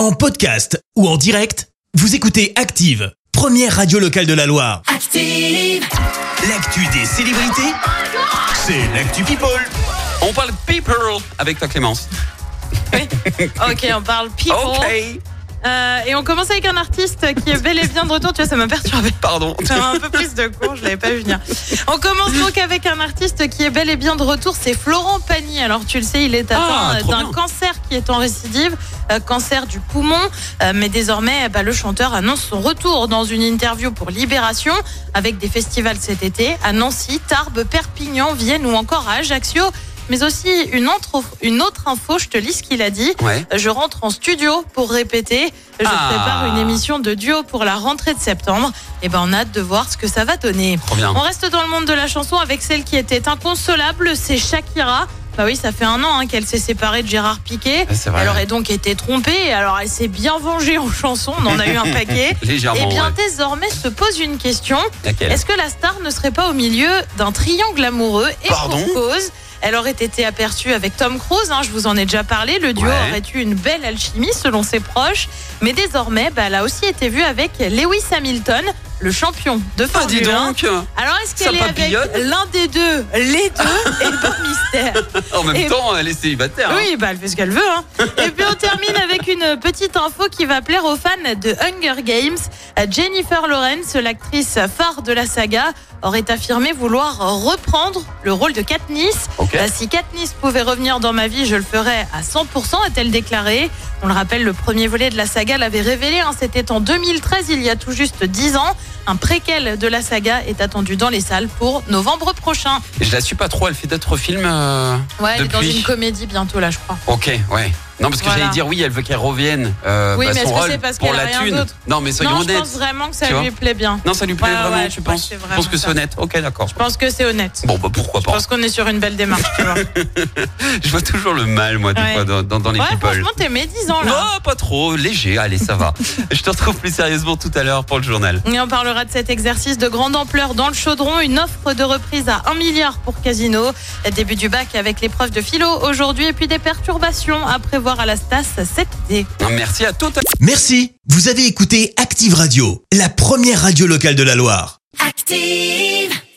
En podcast ou en direct, vous écoutez Active, première radio locale de la Loire. Active. L'actu des célébrités, c'est l'actu People. On parle people avec ta Clémence. Ok, on parle people. Ok. Euh, et on commence avec un artiste qui est bel et bien de retour. Tu vois, ça m'a perturbé. Pardon. un peu plus de cours, je l'avais pas vu venir. On commence donc avec un artiste qui est bel et bien de retour, c'est Florent Pagny. Alors tu le sais, il est atteint Ah, euh, trop d'un cancer qui est en récidive, euh, cancer du poumon. Euh, mais désormais, bah, le chanteur annonce son retour dans une interview pour Libération avec des festivals cet été à Nancy, Tarbes, Perpignan, Vienne ou encore à Ajaccio. Mais aussi une autre, une autre info, je te lis ce qu'il a dit. Ouais. Je rentre en studio pour répéter. Je Ah. prépare une émission de duo pour la rentrée de septembre. Et ben, on a hâte de voir ce que ça va donner. Bien. On reste dans le monde de la chanson avec celle qui était inconsolable, c'est Shakira. Bah oui, ça fait un an hein, qu'elle s'est séparée de Gérard Piquet. Elle aurait donc été trompée. Alors, elle s'est bien vengée en chanson. On en a eu un paquet. Légèrement. Et bien, ouais. désormais se pose une question. Est-ce que la star ne serait pas au milieu d'un triangle amoureux Et Pardon? pour cause, elle aurait été aperçue avec Tom Cruise, hein, je vous en ai déjà parlé. Le duo Ouais. aurait eu une belle alchimie selon ses proches. Mais désormais, bah, elle a aussi été vue avec Lewis Hamilton, le champion de Ah, dis Formule 1. donc. Alors, est-ce qu'elle est avec l'un des deux, les deux Et bon mystère. En même Et- temps, elle est célibataire. hein. Oui, bah, elle fait ce qu'elle veut. Hein. Et puis on termine avec une petite info qui va plaire aux fans de Hunger Games. Jennifer Lawrence, l'actrice phare de la saga, aurait affirmé vouloir reprendre le rôle de Katniss. Euh, Si Katniss pouvait revenir dans ma vie, je le ferais à 100%, a-t-elle déclaré. On le rappelle, le premier volet de la saga l'avait révélé. hein, C'était en 2013, il y a tout juste 10 ans. Un préquel de la saga est attendu dans les salles pour novembre prochain. Je la suis pas trop, elle fait d'autres films. euh, Ouais, elle est dans depuis. une comédie bientôt là, je crois. Ok, ouais. Non, parce que Voilà. j'allais dire oui, elle veut qu'elle revienne. Euh, Oui, bah, mais son rôle parce pour la rien thune. Non, mais soyons Non, je honnêtes. pense vraiment que ça lui plaît bien. Non, ça lui plaît Ouais, vraiment, ouais, tu je penses pense Je pense que c'est honnête. Ok, d'accord. Je pense que c'est honnête. Bon, bah pourquoi Je pas. pense qu'on est sur une belle démarche, tu vois. Je vois toujours le mal, moi, des Ouais. fois, dans, dans, dans les Ouais, people. franchement, t'es médisant là. Non, pas trop, léger, allez, ça va. Je te retrouve plus sérieusement tout à l'heure pour le journal. Et on parlera de cet exercice de grande ampleur dans le chaudron. Une offre de reprise à 1 milliard pour Casino. Début du bac avec l'épreuve de philo aujourd'hui. Et puis des perturbations à prévoir à la Stas cet été. Merci à toutes. Merci, vous avez écouté Active Radio, la première radio locale de la Loire. Active.